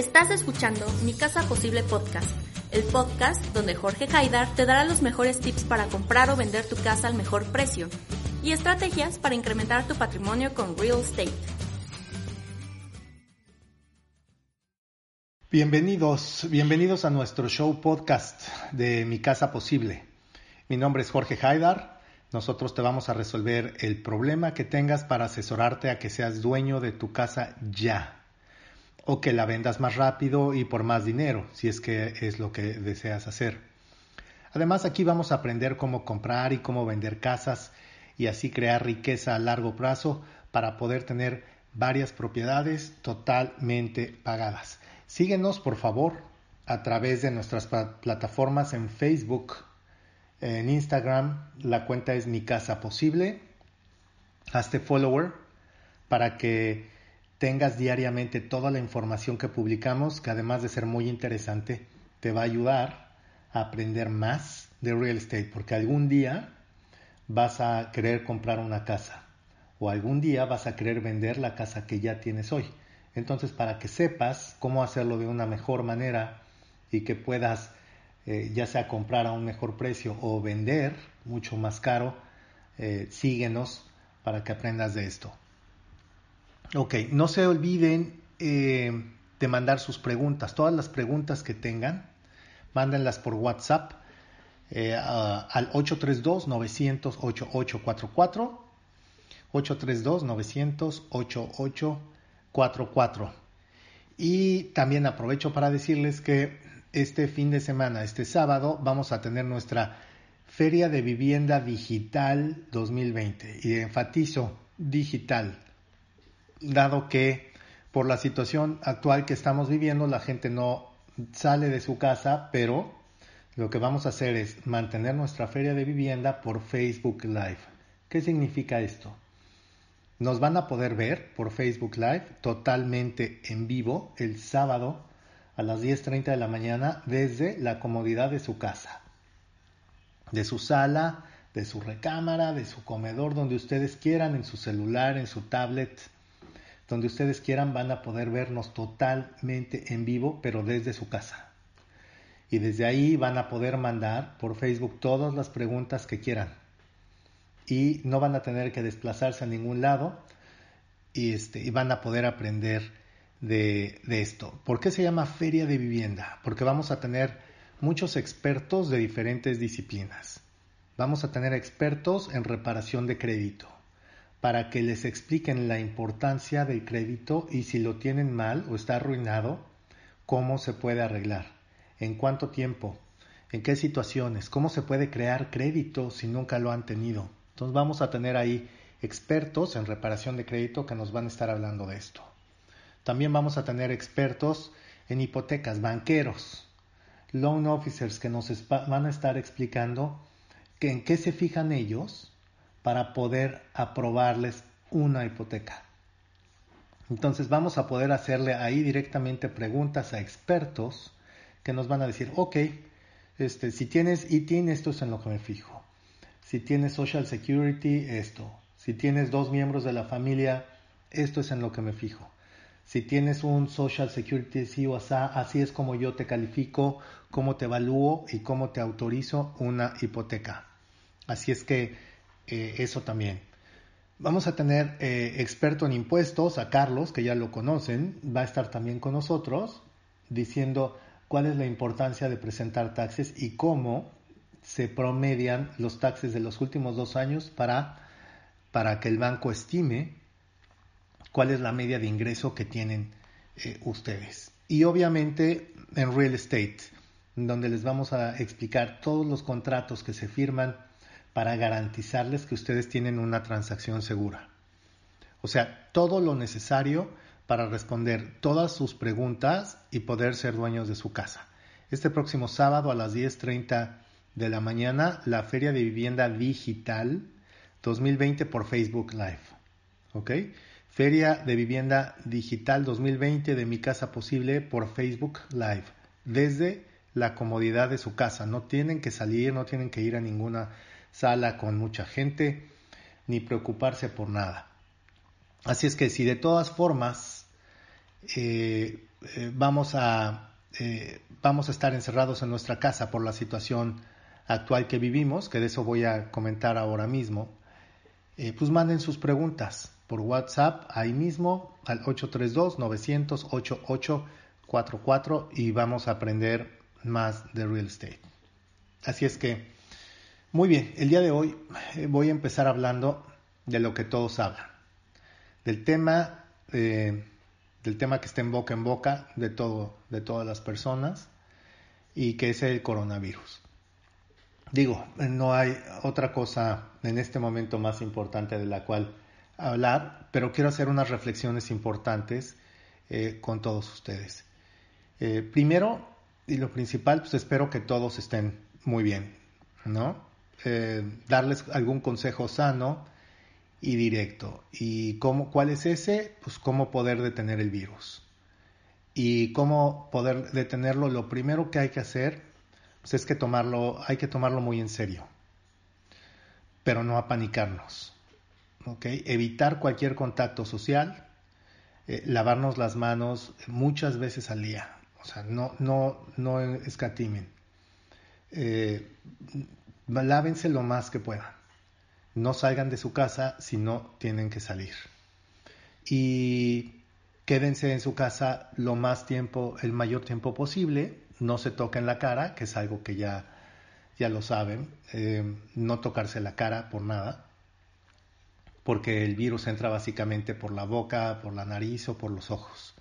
Estás escuchando Mi Casa Posible Podcast, el podcast donde Jorge Haidar te dará los mejores tips para comprar o vender tu casa al mejor precio y estrategias para incrementar tu patrimonio con real estate. Bienvenidos, bienvenidos a nuestro show podcast de Mi Casa Posible. Mi nombre es Jorge Haidar. Nosotros te vamos a resolver el problema que tengas para asesorarte a que seas dueño de tu casa ya o que la vendas más rápido y por más dinero, si es que es lo que deseas hacer. Además, aquí vamos a aprender cómo comprar y cómo vender casas y así crear riqueza a largo plazo para poder tener varias propiedades totalmente pagadas. Síguenos, por favor, a través de nuestras plataformas en Facebook, en Instagram, la cuenta es Mi Casa Posible. Hazte follower para que tengas diariamente toda la información que publicamos, que además de ser muy interesante, te va a ayudar a aprender más de real estate, porque algún día vas a querer comprar una casa o algún día vas a querer vender la casa que ya tienes hoy. Entonces, para que sepas cómo hacerlo de una mejor manera y que puedas eh, ya sea comprar a un mejor precio o vender mucho más caro, eh, síguenos para que aprendas de esto. Ok, no se olviden eh, de mandar sus preguntas. Todas las preguntas que tengan, mándenlas por WhatsApp eh, al 832-900-8844. 832-900-8844. Y también aprovecho para decirles que este fin de semana, este sábado, vamos a tener nuestra Feria de Vivienda Digital 2020. Y enfatizo digital dado que por la situación actual que estamos viviendo la gente no sale de su casa, pero lo que vamos a hacer es mantener nuestra feria de vivienda por Facebook Live. ¿Qué significa esto? Nos van a poder ver por Facebook Live totalmente en vivo el sábado a las 10.30 de la mañana desde la comodidad de su casa, de su sala, de su recámara, de su comedor, donde ustedes quieran, en su celular, en su tablet, donde ustedes quieran van a poder vernos totalmente en vivo, pero desde su casa. Y desde ahí van a poder mandar por Facebook todas las preguntas que quieran. Y no van a tener que desplazarse a ningún lado y, este, van a poder aprender de, de esto. ¿Por qué se llama Feria de Vivienda? Porque vamos a tener muchos expertos de diferentes disciplinas. Vamos a tener expertos en reparación de crédito para que les expliquen la importancia del crédito y si lo tienen mal o está arruinado, cómo se puede arreglar, en cuánto tiempo, en qué situaciones, cómo se puede crear crédito si nunca lo han tenido. Entonces vamos a tener ahí expertos en reparación de crédito que nos van a estar hablando de esto. También vamos a tener expertos en hipotecas, banqueros, loan officers que nos van a estar explicando que en qué se fijan ellos para poder aprobarles una hipoteca. Entonces vamos a poder hacerle ahí directamente preguntas a expertos que nos van a decir, ok, este, si tienes ITIN, esto es en lo que me fijo. Si tienes Social Security, esto. Si tienes dos miembros de la familia, esto es en lo que me fijo. Si tienes un Social Security, sí o así es como yo te califico, cómo te evalúo y cómo te autorizo una hipoteca. Así es que eh, eso también. Vamos a tener eh, experto en impuestos a Carlos, que ya lo conocen, va a estar también con nosotros diciendo cuál es la importancia de presentar taxes y cómo se promedian los taxes de los últimos dos años para, para que el banco estime cuál es la media de ingreso que tienen eh, ustedes. Y obviamente en real estate, donde les vamos a explicar todos los contratos que se firman para garantizarles que ustedes tienen una transacción segura. O sea, todo lo necesario para responder todas sus preguntas y poder ser dueños de su casa. Este próximo sábado a las 10.30 de la mañana, la Feria de Vivienda Digital 2020 por Facebook Live. ¿Ok? Feria de Vivienda Digital 2020 de Mi Casa Posible por Facebook Live. Desde la comodidad de su casa. No tienen que salir, no tienen que ir a ninguna sala con mucha gente, ni preocuparse por nada. Así es que si de todas formas eh, eh, vamos, a, eh, vamos a estar encerrados en nuestra casa por la situación actual que vivimos, que de eso voy a comentar ahora mismo, pues manden sus preguntas por WhatsApp ahí mismo al 832-900-8844 y vamos a aprender más de real estate. Así es que, muy bien, el día de hoy eh, voy a empezar hablando de lo que todos hablan, del tema, eh, del tema que está en boca en boca de todo, de todas las personas y que es el coronavirus. Digo, no hay otra cosa en este momento más importante de la cual hablar, pero quiero hacer unas reflexiones importantes eh, con todos ustedes. primero, y lo principal, pues espero que todos estén muy bien, ¿no? Eh, darles algún consejo sano y directo. ¿Y cómo, cuál es ese? Pues cómo poder detener el virus. Y cómo poder detenerlo, lo primero que hay que hacer pues es que tomarlo, hay que tomarlo muy en serio, pero no apanicarnos. ¿okay? Evitar cualquier contacto social, eh, lavarnos las manos muchas veces al día. O sea, no, no, no escatimen. Eh, lávense lo más que puedan. No salgan de su casa si no tienen que salir. Y quédense en su casa lo más tiempo, el mayor tiempo posible. No se toquen la cara, que es algo que ya, ya lo saben. Eh, no tocarse la cara por nada. Porque el virus entra básicamente por la boca, por la nariz o por los ojos.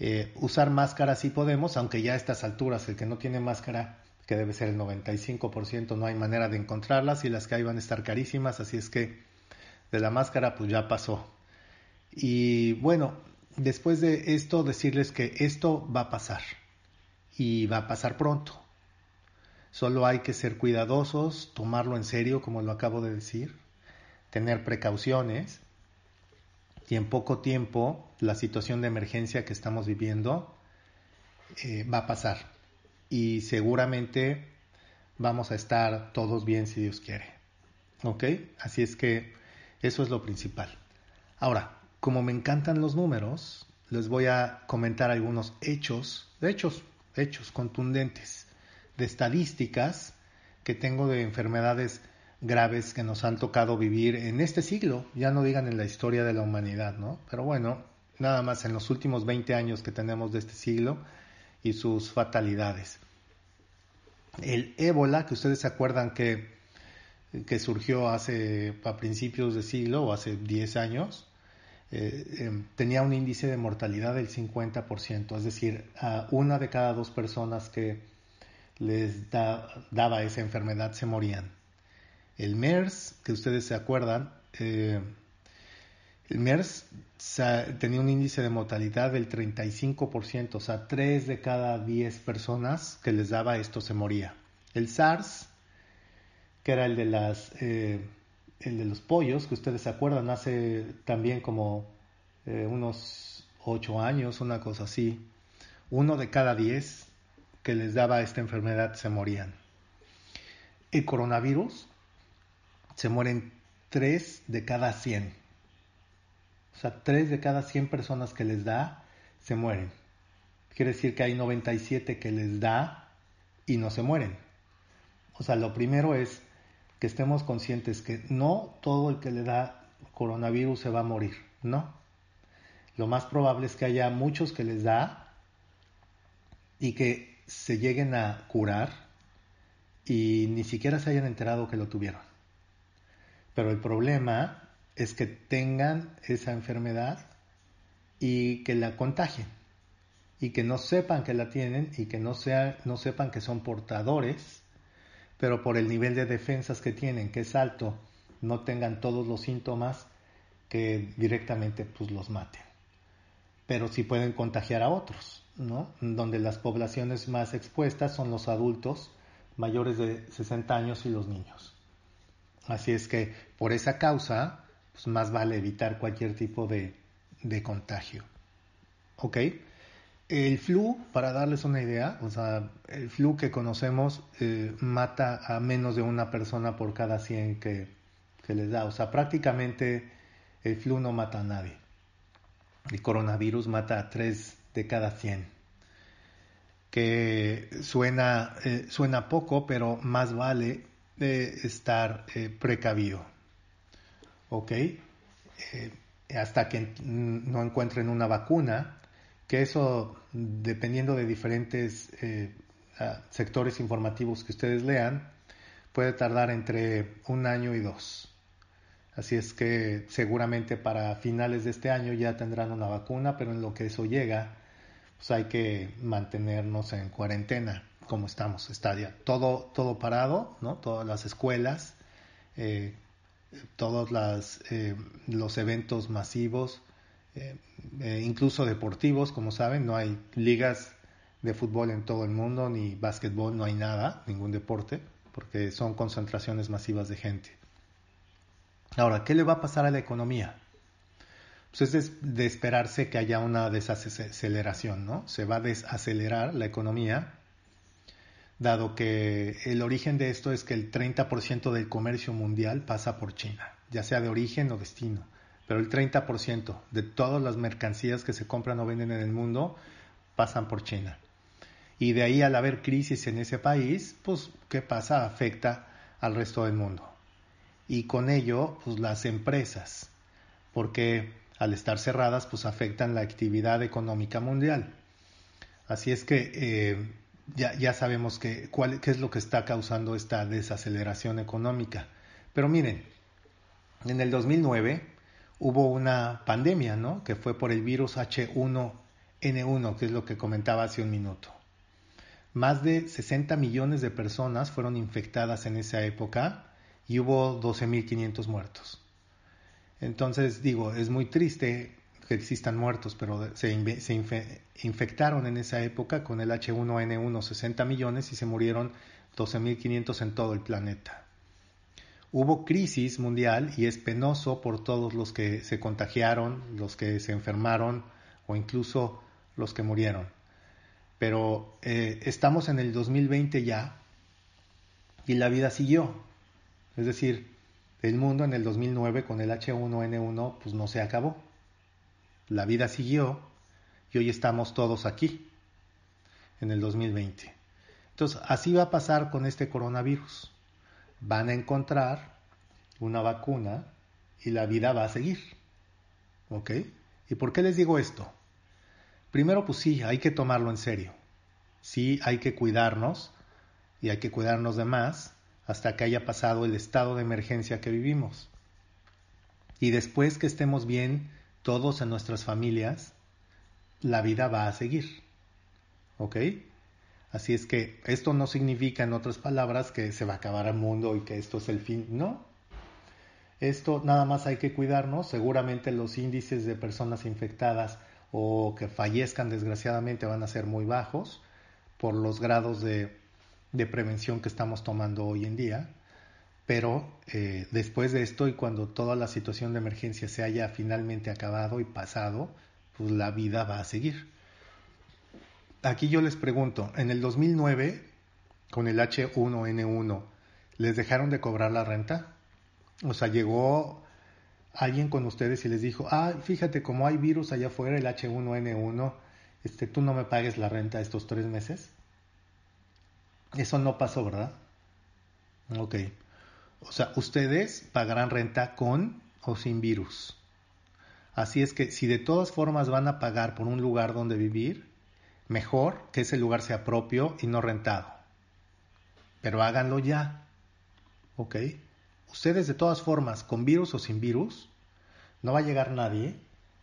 Eh, usar máscara si podemos, aunque ya a estas alturas el que no tiene máscara, que debe ser el 95%, no hay manera de encontrarlas y las que hay van a estar carísimas, así es que de la máscara pues ya pasó. Y bueno, después de esto decirles que esto va a pasar y va a pasar pronto. Solo hay que ser cuidadosos, tomarlo en serio, como lo acabo de decir, tener precauciones y en poco tiempo la situación de emergencia que estamos viviendo eh, va a pasar y seguramente vamos a estar todos bien si Dios quiere. ¿Ok? Así es que eso es lo principal. Ahora, como me encantan los números, les voy a comentar algunos hechos, hechos, hechos contundentes, de estadísticas que tengo de enfermedades graves que nos han tocado vivir en este siglo, ya no digan en la historia de la humanidad, ¿no? Pero bueno, nada más en los últimos 20 años que tenemos de este siglo y sus fatalidades. El ébola, que ustedes se acuerdan que, que surgió hace a principios de siglo o hace 10 años, eh, em, tenía un índice de mortalidad del 50%, es decir, a una de cada dos personas que les daba esa enfermedad se morían. El MERS, que ustedes se acuerdan, eh, el MERS tenía un índice de mortalidad del 35%, o sea, 3 de cada 10 personas que les daba esto se moría. El SARS, que era el de, las, eh, el de los pollos, que ustedes se acuerdan, hace también como eh, unos 8 años, una cosa así, uno de cada 10 que les daba esta enfermedad se morían. El coronavirus, se mueren 3 de cada 100. O sea, 3 de cada 100 personas que les da, se mueren. Quiere decir que hay 97 que les da y no se mueren. O sea, lo primero es que estemos conscientes que no todo el que le da coronavirus se va a morir, no. Lo más probable es que haya muchos que les da y que se lleguen a curar y ni siquiera se hayan enterado que lo tuvieron. Pero el problema es que tengan esa enfermedad y que la contagien y que no sepan que la tienen y que no, sea, no sepan que son portadores, pero por el nivel de defensas que tienen, que es alto, no tengan todos los síntomas que directamente pues los maten. pero sí pueden contagiar a otros, ¿no? Donde las poblaciones más expuestas son los adultos mayores de 60 años y los niños. Así es que por esa causa, pues más vale evitar cualquier tipo de, de contagio. ¿Ok? El flu, para darles una idea, o sea, el flu que conocemos eh, mata a menos de una persona por cada 100 que, que les da. O sea, prácticamente el flu no mata a nadie. El coronavirus mata a 3 de cada 100. Que suena, eh, suena poco, pero más vale eh, estar precavido. ¿Ok? hasta que no encuentren una vacuna, que eso, dependiendo de diferentes eh, sectores informativos que ustedes lean, puede tardar entre un año y dos. Así es que seguramente para finales de este año ya tendrán una vacuna, pero en lo que eso llega, pues hay que mantenernos en cuarentena, como estamos, está todo, todo parado, ¿no? Todas las escuelas, eh, todos las, eh, los eventos masivos, eh, eh, incluso deportivos, como saben, no hay ligas de fútbol en todo el mundo, ni básquetbol, no hay nada, ningún deporte, porque son concentraciones masivas de gente. Ahora, ¿qué le va a pasar a la economía? Pues es de esperarse que haya una desaceleración, ¿no? Se va a desacelerar la economía, dado que el origen de esto es que el 30% del comercio mundial pasa por China, ya sea de origen o destino pero el 30% de todas las mercancías que se compran o venden en el mundo pasan por China. Y de ahí al haber crisis en ese país, pues, ¿qué pasa? Afecta al resto del mundo. Y con ello, pues las empresas, porque al estar cerradas, pues afectan la actividad económica mundial. Así es que eh, ya, ya, sabemos cuál, qué es lo que está causando esta desaceleración económica. Pero miren, en el 2009, hubo una pandemia, ¿no? Que fue por el virus H1N1, que es lo que comentaba hace un minuto. Más de 60 millones de personas fueron infectadas en esa época y hubo 12.500 muertos. Entonces, digo, es muy triste que existan muertos, pero se, se infectaron en esa época con el H1N1 60 millones y se murieron 12.500 en todo el planeta. Hubo crisis mundial y es penoso por todos los que se contagiaron, los que se enfermaron o incluso los que murieron. Pero eh, estamos en el 2020 ya y la vida siguió. Es decir, el mundo en el 2009 con el H1N1 pues no se acabó. La vida siguió y hoy estamos todos aquí en el 2020. Entonces, así va a pasar con este coronavirus van a encontrar una vacuna y la vida va a seguir. ¿Ok? ¿Y por qué les digo esto? Primero, pues sí, hay que tomarlo en serio. Sí, hay que cuidarnos y hay que cuidarnos de más hasta que haya pasado el estado de emergencia que vivimos. Y después que estemos bien todos en nuestras familias, la vida va a seguir. ¿Ok? Así es que esto no significa, en otras palabras, que se va a acabar el mundo y que esto es el fin. No. Esto nada más hay que cuidarnos. Seguramente los índices de personas infectadas o que fallezcan desgraciadamente van a ser muy bajos por los grados de, prevención que estamos tomando hoy en día. Pero eh, después de esto y cuando toda la situación de emergencia se haya finalmente acabado y pasado, pues la vida va a seguir aquí yo les pregunto, en el 2009, con el H1N1, ¿les dejaron de cobrar la renta? O sea, llegó alguien con ustedes y les dijo, ah, fíjate, como hay virus allá afuera, el H1N1, este, tú no me pagues la renta estos tres meses. Eso no pasó, ¿verdad? Ok. O sea, ustedes pagarán renta con o sin virus. Así es que si de todas formas van a pagar por un lugar donde vivir, Mejor que ese lugar sea propio y no rentado. Pero háganlo ya. ¿Ok? Ustedes de todas formas, con virus o sin virus, no va a llegar nadie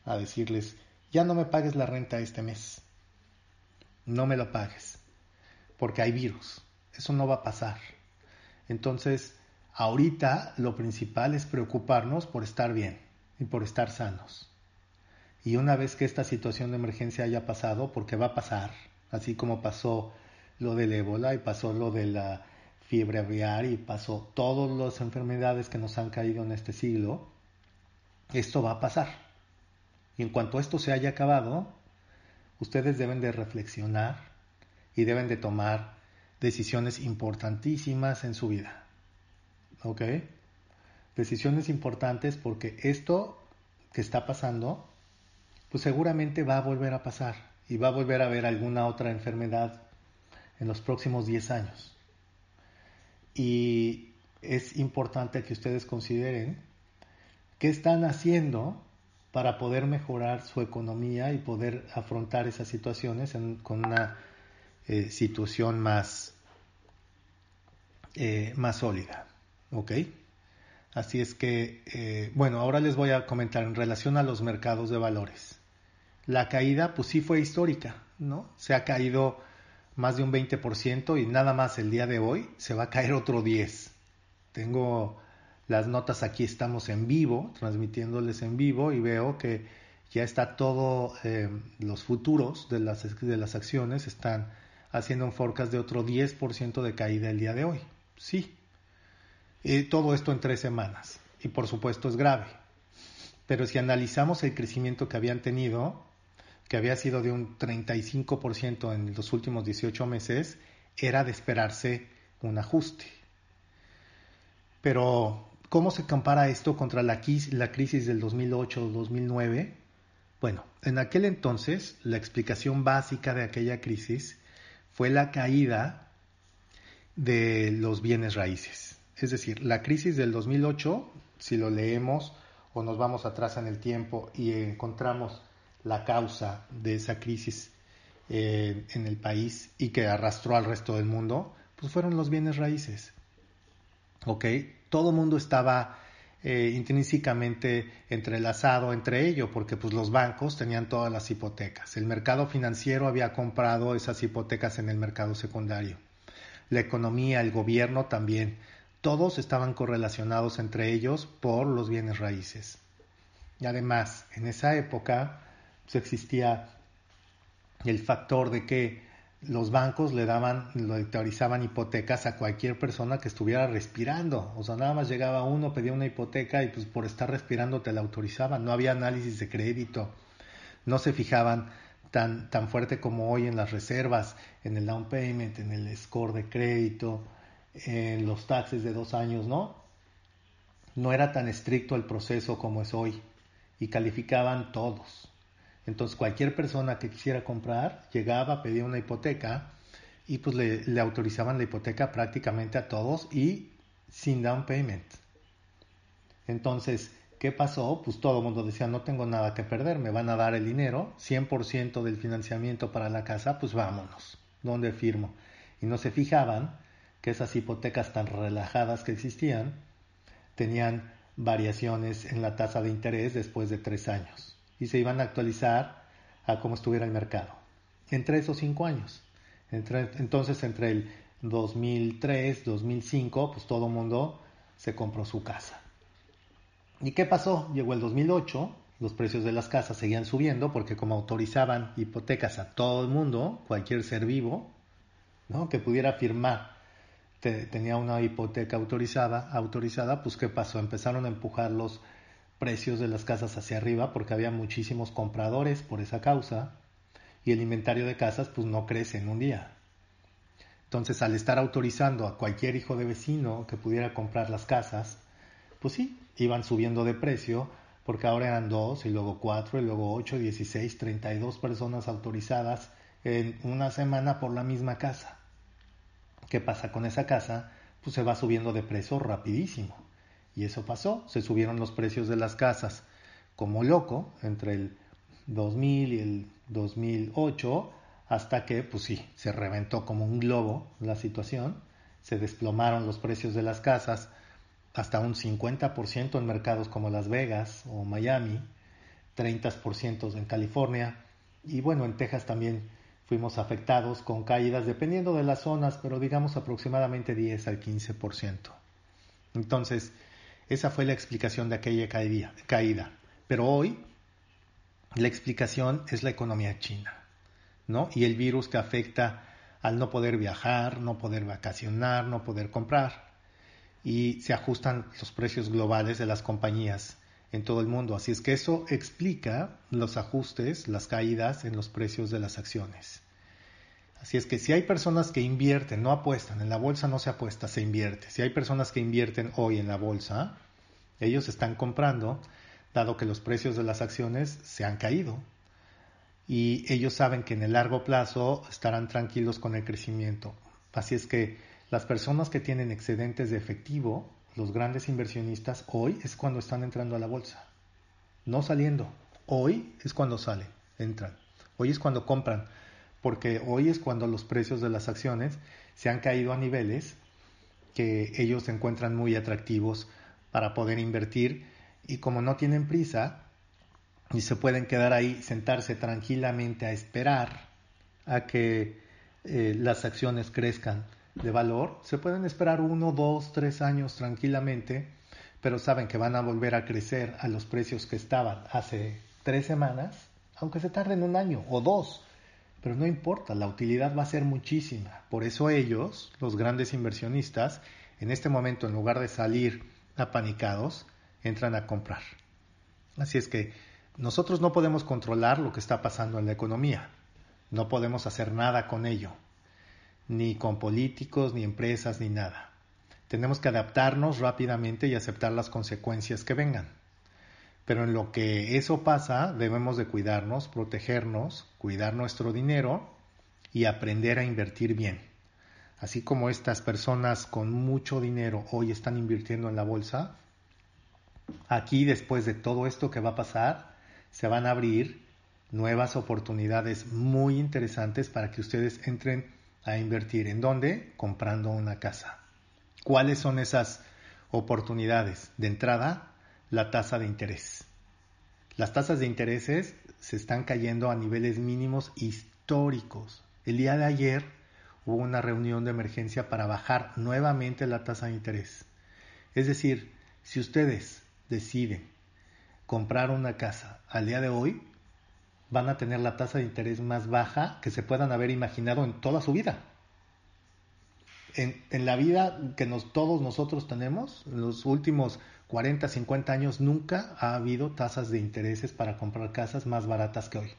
a decirles, ya no me pagues la renta este mes. No me lo pagues. Porque hay virus. Eso no va a pasar. Entonces, ahorita lo principal es preocuparnos por estar bien y por estar sanos. Y una vez que esta situación de emergencia haya pasado, porque va a pasar, así como pasó lo del ébola y pasó lo de la fiebre aviar y pasó todas las enfermedades que nos han caído en este siglo, esto va a pasar. Y en cuanto esto se haya acabado, ustedes deben de reflexionar y deben de tomar decisiones importantísimas en su vida. ¿Ok? Decisiones importantes porque esto que está pasando, pues seguramente va a volver a pasar y va a volver a haber alguna otra enfermedad en los próximos 10 años. Y es importante que ustedes consideren qué están haciendo para poder mejorar su economía y poder afrontar esas situaciones con una eh, situación más, eh, más sólida. ¿Ok? Así es que, eh, bueno, ahora les voy a comentar en relación a los mercados de valores. La caída, pues sí fue histórica, ¿no? Se ha caído más de un 20% y nada más el día de hoy se va a caer otro 10%. Tengo las notas aquí, estamos en vivo, transmitiéndoles en vivo y veo que ya está todo, eh, los futuros de las, de las acciones están haciendo un forecast de otro 10% de caída el día de hoy. Sí. Todo esto en tres semanas. Y por supuesto es grave. Pero si analizamos el crecimiento que habían tenido, que había sido de un 35% en los últimos 18 meses, era de esperarse un ajuste. Pero, ¿cómo se compara esto contra la, la crisis del 2008-2009? Bueno, en aquel entonces la explicación básica de aquella crisis fue la caída de los bienes raíces. Es decir, la crisis del 2008, si lo leemos o nos vamos atrás en el tiempo y encontramos la causa de esa crisis eh, en el país y que arrastró al resto del mundo, pues fueron los bienes raíces. ¿Ok? Todo mundo estaba eh, intrínsecamente entrelazado entre ellos porque pues los bancos tenían todas las hipotecas. El mercado financiero había comprado esas hipotecas en el mercado secundario. La economía, el gobierno también. Todos estaban correlacionados entre ellos por los bienes raíces. Y además, en esa época, pues, existía el factor de que los bancos le daban, le autorizaban hipotecas a cualquier persona que estuviera respirando. O sea, nada más llegaba uno, pedía una hipoteca y pues por estar respirando te la autorizaban. No había análisis de crédito. No se fijaban tan, tan fuerte como hoy en las reservas, en el down payment, en el score de crédito, en los taxes de dos años, ¿no? No era tan estricto el proceso como es hoy y calificaban todos. Entonces cualquier persona que quisiera comprar llegaba, pedía una hipoteca y pues le, autorizaban la hipoteca prácticamente a todos y sin down payment. Entonces, ¿qué pasó? Pues todo el mundo decía, no tengo nada que perder, me van a dar el dinero, 100% del financiamiento para la casa, pues vámonos, ¿dónde firmo? Y no se fijaban que esas hipotecas tan relajadas que existían tenían variaciones en la tasa de interés después de tres años y se iban a actualizar a cómo estuviera el mercado en tres o cinco años. entonces, entre el 2003, 2005, pues todo el mundo se compró su casa. ¿Y qué pasó? Llegó el 2008, los precios de las casas seguían subiendo porque como autorizaban hipotecas a todo el mundo, cualquier ser vivo, ¿no? que pudiera firmar, tenía una hipoteca autorizada, autorizada, pues ¿qué pasó? Empezaron a empujar los precios de las casas hacia arriba porque había muchísimos compradores por esa causa y el inventario de casas pues no crece en un día. Entonces al estar autorizando a cualquier hijo de vecino que pudiera comprar las casas, pues sí, iban subiendo de precio porque ahora eran dos y luego cuatro y luego ocho, dieciséis, treinta y dos personas autorizadas en una semana por la misma casa. ¿Qué pasa con esa casa? Pues se va subiendo de precio rapidísimo. Y eso pasó, se subieron los precios de las casas como loco entre el 2000 y el 2008 hasta que, pues sí, se reventó como un globo la situación, se desplomaron los precios de las casas hasta un 50% en mercados como Las Vegas o Miami, 30% en California y bueno, en Texas también fuimos afectados con caídas dependiendo de las zonas, pero digamos aproximadamente 10 al 15%. Entonces, esa fue la explicación de aquella caída. Pero hoy La explicación es la economía china, ¿no? Y el virus que afecta al no poder viajar, no poder vacacionar, no poder comprar. Y se ajustan los precios globales de las compañías en todo el mundo. Así es que eso explica los ajustes, las caídas en los precios de las acciones. Así es que si hay personas que invierten, no apuestan, en la bolsa no se apuesta, se invierte. Si hay personas que invierten hoy en la bolsa, ellos están comprando, dado que los precios de las acciones se han caído. Y ellos saben que en el largo plazo estarán tranquilos con el crecimiento. Así es que las personas que tienen excedentes de efectivo, los grandes inversionistas, hoy es cuando están entrando a la bolsa. No saliendo. Hoy es cuando salen, entran. Hoy es cuando compran porque hoy es cuando los precios de las acciones se han caído a niveles que ellos encuentran muy atractivos para poder invertir y como no tienen prisa y se pueden quedar ahí, sentarse tranquilamente a esperar a que eh, las acciones crezcan de valor, se pueden esperar uno, dos, tres años tranquilamente, pero saben que van a volver a crecer a los precios que estaban hace tres semanas, aunque se tarden un año o dos pero no importa, la utilidad va a ser muchísima. Por eso ellos, los grandes inversionistas, en este momento, en lugar de salir apanicados, entran a comprar. Así es que nosotros no podemos controlar lo que está pasando en la economía. No podemos hacer nada con ello, ni con políticos, ni empresas, ni nada. Tenemos que adaptarnos rápidamente y aceptar las consecuencias que vengan. Pero en lo que eso pasa, debemos de cuidarnos, protegernos, cuidar nuestro dinero y aprender a invertir bien. Así como estas personas con mucho dinero hoy están invirtiendo en la bolsa, aquí después de todo esto que va a pasar, se van a abrir nuevas oportunidades muy interesantes para que ustedes entren a invertir. ¿En dónde? Comprando una casa. ¿Cuáles son esas oportunidades? De entrada, la tasa de interés. Las tasas de intereses se están cayendo a niveles mínimos históricos. El día de ayer hubo una reunión de emergencia para bajar nuevamente la tasa de interés. Es decir, si ustedes deciden comprar una casa al día de hoy, van a tener la tasa de interés más baja que se puedan haber imaginado en toda su vida. En, la vida que nos, todos nosotros tenemos, en los últimos 40, 50 años nunca ha habido tasas de intereses para comprar casas más baratas que hoy.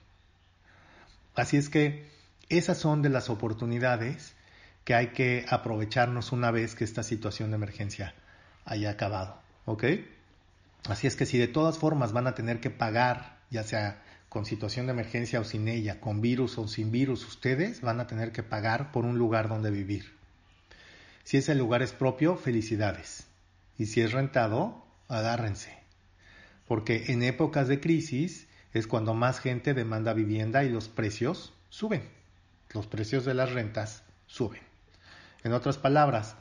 Así es que esas son de las oportunidades que hay que aprovecharnos una vez que esta situación de emergencia haya acabado. ¿Ok? Así es que si de todas formas van a tener que pagar, ya sea con situación de emergencia o sin ella, con virus o sin virus, ustedes van a tener que pagar por un lugar donde vivir. Si ese lugar es propio, felicidades. Y si es rentado, agárrense. Porque en épocas de crisis es cuando más gente demanda vivienda y los precios suben. Los precios de las rentas suben. En otras palabras,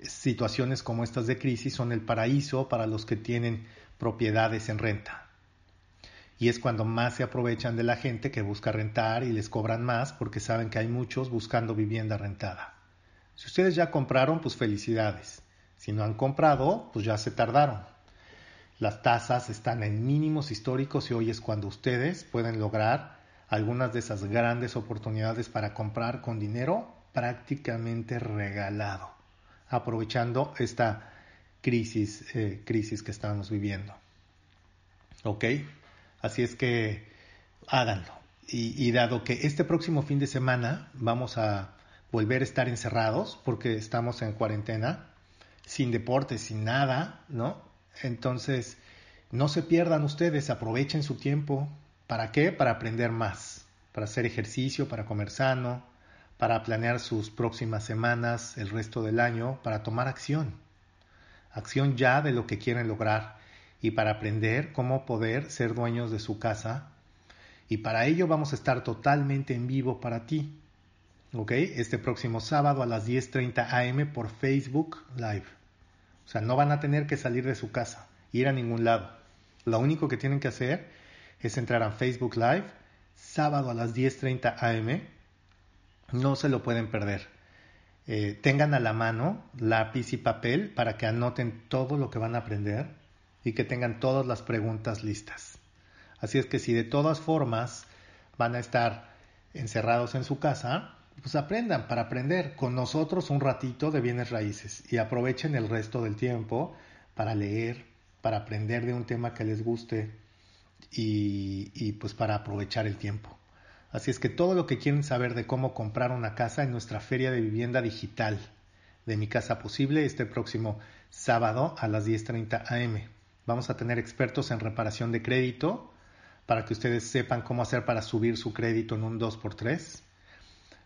situaciones como estas de crisis son el paraíso para los que tienen propiedades en renta. Y es cuando más se aprovechan de la gente que busca rentar y les cobran más porque saben que hay muchos buscando vivienda rentada. Si ustedes ya compraron, pues felicidades. Si no han comprado, pues ya se tardaron. Las tasas están en mínimos históricos y hoy es cuando ustedes pueden lograr algunas de esas grandes oportunidades para comprar con dinero prácticamente regalado, aprovechando esta crisis, eh, crisis que estamos viviendo. ¿Ok? Así es que háganlo. y dado que este próximo fin de semana vamos a volver a estar encerrados porque estamos en cuarentena, sin deporte, sin nada, ¿no? Entonces, no se pierdan ustedes, aprovechen su tiempo. ¿Para qué? Para aprender más, para hacer ejercicio, para comer sano, para planear sus próximas semanas, el resto del año, para tomar acción. Acción ya de lo que quieren lograr y para aprender cómo poder ser dueños de su casa. Y para ello vamos a estar totalmente en vivo para ti. ¿Ok? Este próximo sábado a las 10.30 am por Facebook Live. O sea, no van a tener que salir de su casa, ir a ningún lado. Lo único que tienen que hacer es entrar a Facebook Live sábado a las 10.30 am. No se lo pueden perder. Eh, tengan a la mano lápiz y papel para que anoten todo lo que van a aprender y que tengan todas las preguntas listas. Así es que si de todas formas van a estar encerrados en su casa, pues aprendan para aprender con nosotros un ratito de bienes raíces y aprovechen el resto del tiempo para leer, para aprender de un tema que les guste y, y pues para aprovechar el tiempo. Así es que todo lo que quieren saber de cómo comprar una casa en nuestra feria de vivienda digital de mi casa posible este próximo sábado a las 10.30 am. Vamos a tener expertos en reparación de crédito para que ustedes sepan cómo hacer para subir su crédito en un 2x3,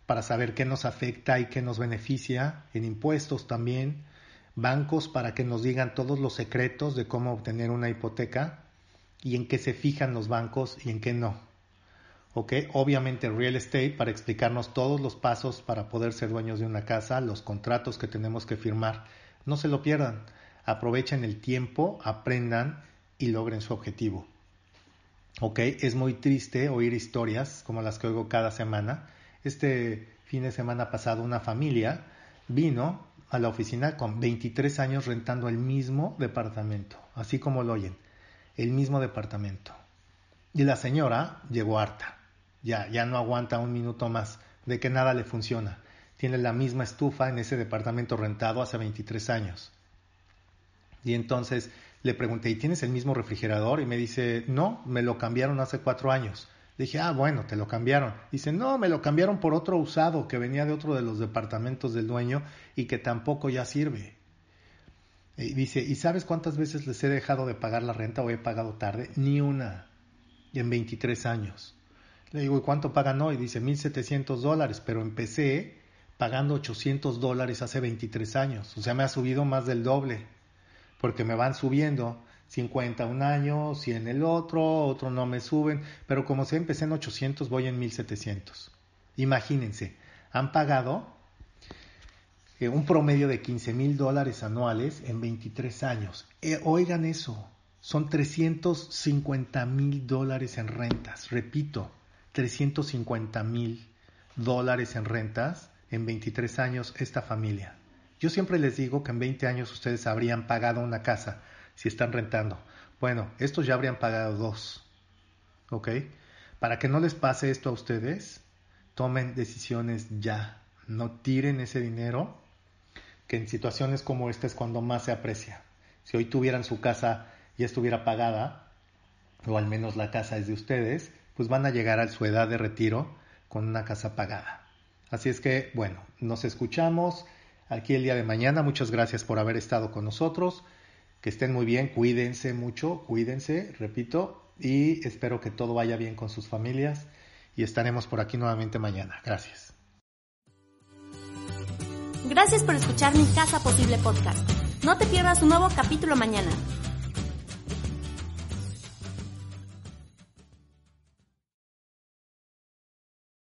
para saber qué nos afecta y qué nos beneficia, en impuestos también, bancos para que nos digan todos los secretos de cómo obtener una hipoteca y en qué se fijan los bancos y en qué no. ¿ok? Obviamente real estate para explicarnos todos los pasos para poder ser dueños de una casa, los contratos que tenemos que firmar. No se lo pierdan, aprovechen el tiempo, aprendan y logren su objetivo. ¿Ok? Es muy triste oír historias como las que oigo cada semana. Este fin de semana pasado una familia vino a la oficina con 23 años rentando el mismo departamento, así como lo oyen, el mismo departamento. Y la señora llegó harta ya, ya no aguanta un minuto más, de que nada le funciona. Tiene la misma estufa en ese departamento rentado hace 23 años. Y entonces le pregunté, ¿y tienes el mismo refrigerador? Y me dice, no, me lo cambiaron hace cuatro años. Dije, ah, bueno, te lo cambiaron. Dice, no, me lo cambiaron por otro usado que venía de otro de los departamentos del dueño y que tampoco ya sirve. Y dice, ¿y sabes cuántas veces les he dejado de pagar la renta o he pagado tarde? Ni una. En 23 años. Le digo, ¿y cuánto pagan hoy? Dice 1.700 dólares, pero empecé pagando 800 dólares hace 23 años. O sea, me ha subido más del doble, porque me van subiendo 50 un año, 100 el otro, otro no me suben, pero como se empecé en 800, voy en 1.700. Imagínense, han pagado eh, un promedio de 15 mil dólares anuales en 23 años. Eh, oigan eso, son 350 mil dólares en rentas, repito, 350 mil dólares en rentas en 23 años esta familia. Yo siempre les digo que en 20 años ustedes habrían pagado una casa si están rentando. Bueno, estos ya habrían pagado dos. ¿Ok? Para que no les pase esto a ustedes, tomen decisiones ya. No tiren ese dinero, que en situaciones como esta es cuando más se aprecia. Si hoy tuvieran su casa y estuviera pagada, o al menos la casa es de ustedes, pues van a llegar a su edad de retiro con una casa pagada. Así es que, bueno, nos escuchamos aquí el día de mañana. Muchas gracias por haber estado con nosotros. Que estén muy bien, cuídense mucho, cuídense, repito, y espero que todo vaya bien con sus familias y estaremos por aquí nuevamente mañana. Gracias. Gracias por escuchar mi Casa Posible podcast. No te pierdas un nuevo capítulo mañana.